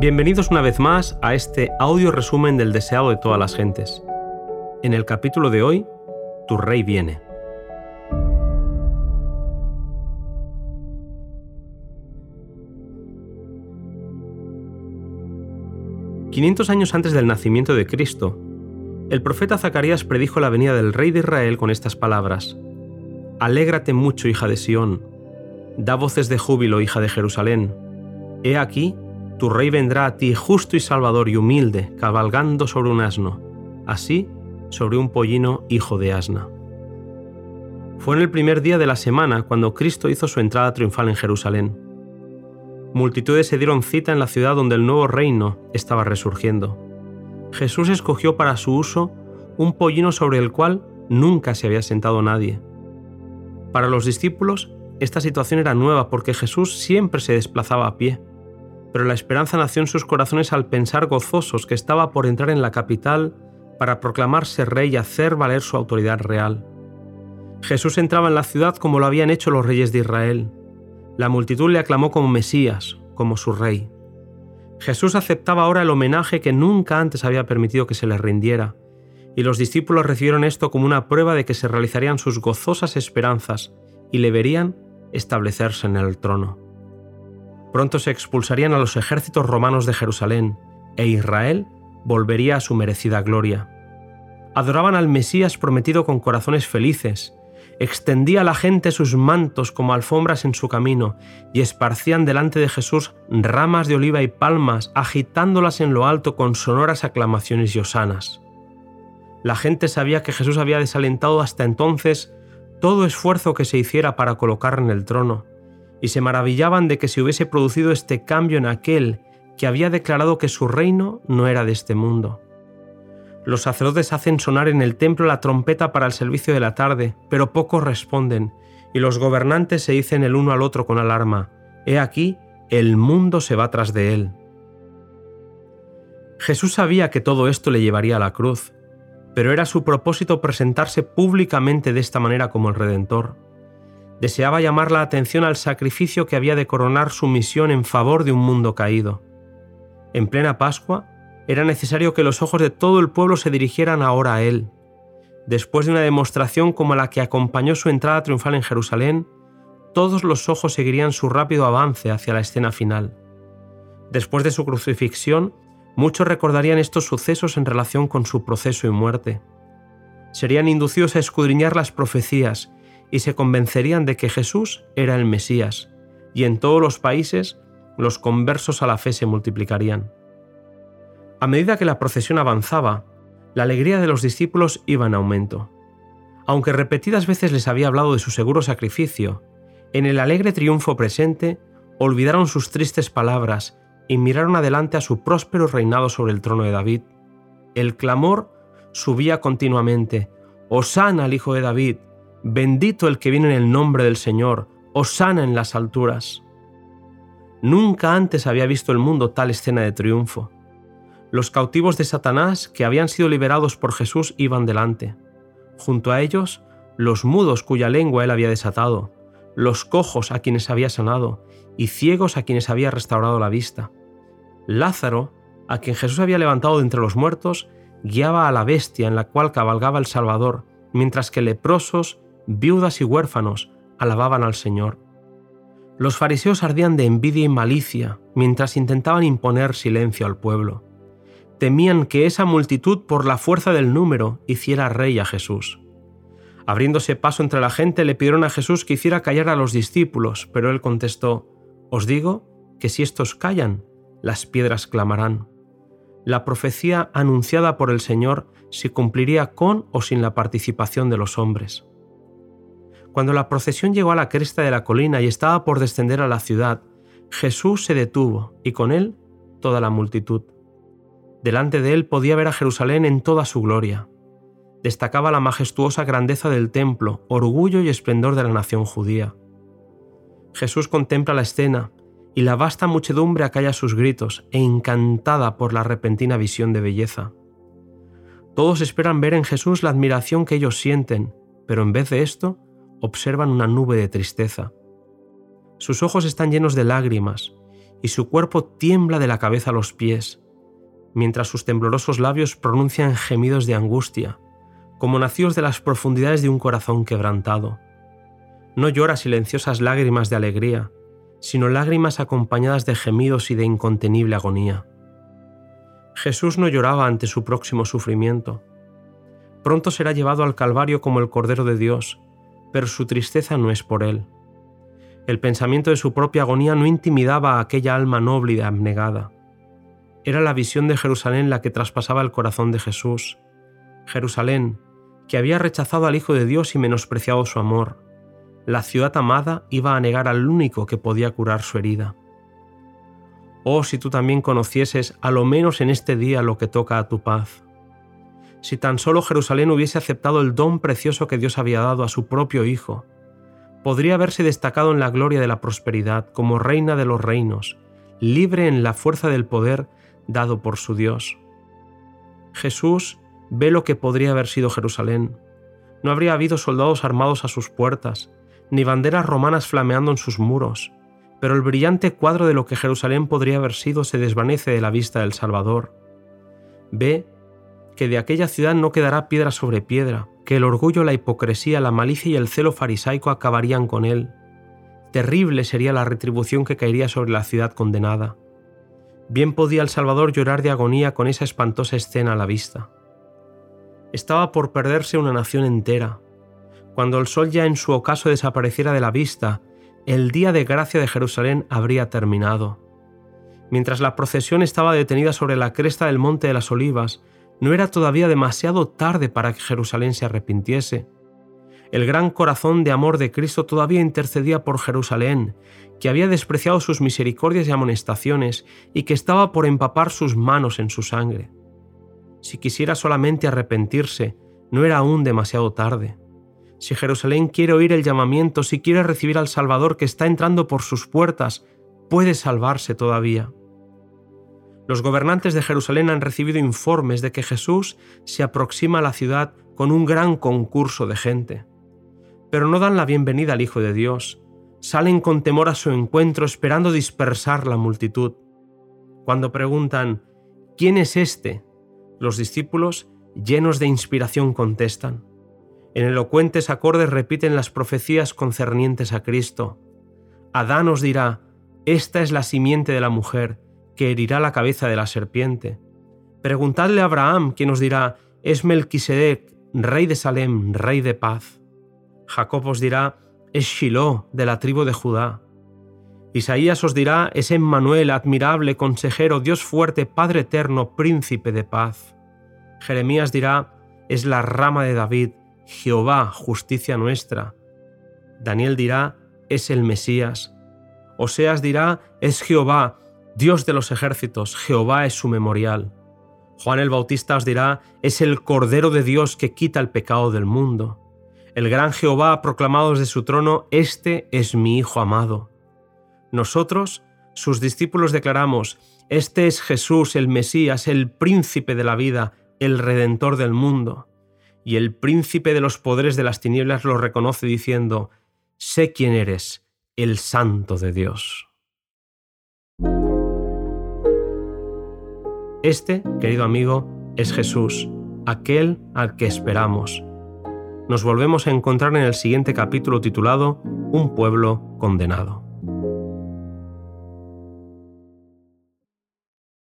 Bienvenidos una vez más a este audio resumen del deseado de todas las gentes. En el capítulo de hoy, Tu rey viene. ...500 años antes del nacimiento de Cristo... ...el profeta Zacarías predijo la venida del rey de Israel con estas palabras... «Alégrate mucho, hija de Sión... ...da voces de júbilo, hija de Jerusalén... ...he aquí tu rey vendrá a ti justo y salvador y humilde, cabalgando sobre un asno, así sobre un pollino hijo de asna. Fue en el primer día de la semana cuando Cristo hizo su entrada triunfal en Jerusalén. Multitudes se dieron cita en la ciudad donde el nuevo reino estaba resurgiendo. Jesús escogió para su uso un pollino sobre el cual nunca se había sentado nadie. Para los discípulos, esta situación era nueva porque Jesús siempre se desplazaba a pie pero la esperanza nació en sus corazones al pensar gozosos que estaba por entrar en la capital para proclamarse rey y hacer valer su autoridad real. Jesús entraba en la ciudad como lo habían hecho los reyes de Israel. La multitud le aclamó como Mesías, como su rey. Jesús aceptaba ahora el homenaje que nunca antes había permitido que se le rindiera, y los discípulos recibieron esto como una prueba de que se realizarían sus gozosas esperanzas y le verían establecerse en el trono. Pronto se expulsarían a los ejércitos romanos de Jerusalén, e Israel volvería a su merecida gloria. Adoraban al Mesías prometido con corazones felices, extendía a la gente sus mantos como alfombras en su camino, y esparcían delante de Jesús ramas de oliva y palmas, agitándolas en lo alto con sonoras aclamaciones y osanas. La gente sabía que Jesús había desalentado hasta entonces todo esfuerzo que se hiciera para colocar en el trono, y se maravillaban de que se hubiese producido este cambio en aquel que había declarado que su reino no era de este mundo. Los sacerdotes hacen sonar en el templo la trompeta para el servicio de la tarde, pero pocos responden, y los gobernantes se dicen el uno al otro con alarma, He aquí, el mundo se va tras de él. Jesús sabía que todo esto le llevaría a la cruz, pero era su propósito presentarse públicamente de esta manera como el Redentor deseaba llamar la atención al sacrificio que había de coronar su misión en favor de un mundo caído. En plena Pascua, era necesario que los ojos de todo el pueblo se dirigieran ahora a él. Después de una demostración como la que acompañó su entrada triunfal en Jerusalén, todos los ojos seguirían su rápido avance hacia la escena final. Después de su crucifixión, muchos recordarían estos sucesos en relación con su proceso y muerte. Serían inducidos a escudriñar las profecías y se convencerían de que Jesús era el Mesías, y en todos los países los conversos a la fe se multiplicarían. A medida que la procesión avanzaba, la alegría de los discípulos iba en aumento. Aunque repetidas veces les había hablado de su seguro sacrificio, en el alegre triunfo presente olvidaron sus tristes palabras y miraron adelante a su próspero reinado sobre el trono de David. El clamor subía continuamente, Osana al Hijo de David, Bendito el que viene en el nombre del Señor, osana en las alturas. Nunca antes había visto el mundo tal escena de triunfo. Los cautivos de Satanás que habían sido liberados por Jesús iban delante. Junto a ellos, los mudos cuya lengua él había desatado, los cojos a quienes había sanado y ciegos a quienes había restaurado la vista. Lázaro, a quien Jesús había levantado de entre los muertos, guiaba a la bestia en la cual cabalgaba el Salvador, mientras que leprosos viudas y huérfanos alababan al Señor. Los fariseos ardían de envidia y malicia mientras intentaban imponer silencio al pueblo. Temían que esa multitud por la fuerza del número hiciera rey a Jesús. Abriéndose paso entre la gente le pidieron a Jesús que hiciera callar a los discípulos, pero él contestó, Os digo que si estos callan, las piedras clamarán. La profecía anunciada por el Señor se cumpliría con o sin la participación de los hombres. Cuando la procesión llegó a la cresta de la colina y estaba por descender a la ciudad, Jesús se detuvo y con él toda la multitud. Delante de él podía ver a Jerusalén en toda su gloria. Destacaba la majestuosa grandeza del templo, orgullo y esplendor de la nación judía. Jesús contempla la escena y la vasta muchedumbre acalla sus gritos, e encantada por la repentina visión de belleza. Todos esperan ver en Jesús la admiración que ellos sienten, pero en vez de esto, observan una nube de tristeza. Sus ojos están llenos de lágrimas, y su cuerpo tiembla de la cabeza a los pies, mientras sus temblorosos labios pronuncian gemidos de angustia, como nacidos de las profundidades de un corazón quebrantado. No llora silenciosas lágrimas de alegría, sino lágrimas acompañadas de gemidos y de incontenible agonía. Jesús no lloraba ante su próximo sufrimiento. Pronto será llevado al Calvario como el Cordero de Dios, pero su tristeza no es por él. El pensamiento de su propia agonía no intimidaba a aquella alma noble y abnegada. Era la visión de Jerusalén la que traspasaba el corazón de Jesús. Jerusalén, que había rechazado al Hijo de Dios y menospreciado su amor. La ciudad amada iba a negar al único que podía curar su herida. Oh, si tú también conocieses, a lo menos en este día, lo que toca a tu paz. Si tan solo Jerusalén hubiese aceptado el don precioso que Dios había dado a su propio Hijo, podría haberse destacado en la gloria de la prosperidad como reina de los reinos, libre en la fuerza del poder dado por su Dios. Jesús ve lo que podría haber sido Jerusalén. No habría habido soldados armados a sus puertas, ni banderas romanas flameando en sus muros, pero el brillante cuadro de lo que Jerusalén podría haber sido se desvanece de la vista del Salvador. Ve que de aquella ciudad no quedará piedra sobre piedra, que el orgullo, la hipocresía, la malicia y el celo farisaico acabarían con él. Terrible sería la retribución que caería sobre la ciudad condenada. Bien podía el Salvador llorar de agonía con esa espantosa escena a la vista. Estaba por perderse una nación entera. Cuando el sol ya en su ocaso desapareciera de la vista, el día de gracia de Jerusalén habría terminado. Mientras la procesión estaba detenida sobre la cresta del Monte de las Olivas, no era todavía demasiado tarde para que Jerusalén se arrepintiese. El gran corazón de amor de Cristo todavía intercedía por Jerusalén, que había despreciado sus misericordias y amonestaciones y que estaba por empapar sus manos en su sangre. Si quisiera solamente arrepentirse, no era aún demasiado tarde. Si Jerusalén quiere oír el llamamiento, si quiere recibir al Salvador que está entrando por sus puertas, puede salvarse todavía. Los gobernantes de Jerusalén han recibido informes de que Jesús se aproxima a la ciudad con un gran concurso de gente pero no dan la bienvenida al Hijo de Dios. Salen con temor a su encuentro esperando dispersar la multitud. Cuando preguntan, ¿quién es este? Los discípulos, llenos de inspiración, contestan. En elocuentes acordes repiten las profecías concernientes a Cristo. Adán os dirá, esta es la simiente de la mujer, que herirá la cabeza de la serpiente. Preguntadle a Abraham, quien os dirá, es Melquisedec, rey de Salem, rey de paz. Jacob os dirá, es Shiloh de la tribu de Judá. Isaías os dirá, es Emmanuel, admirable, consejero, Dios fuerte, Padre eterno, príncipe de paz. Jeremías dirá, es la rama de David, Jehová, justicia nuestra. Daniel dirá, es el Mesías. Oseas dirá, es Jehová, Dios de los ejércitos, Jehová es su memorial. Juan el Bautista os dirá, es el Cordero de Dios que quita el pecado del mundo. El gran Jehová ha proclamado desde su trono, Este es mi Hijo amado. Nosotros, sus discípulos, declaramos, Este es Jesús, el Mesías, el príncipe de la vida, el redentor del mundo. Y el príncipe de los poderes de las tinieblas lo reconoce diciendo, Sé quién eres, el santo de Dios. Este, querido amigo, es Jesús, aquel al que esperamos nos volvemos a encontrar en el siguiente capítulo titulado Un pueblo condenado.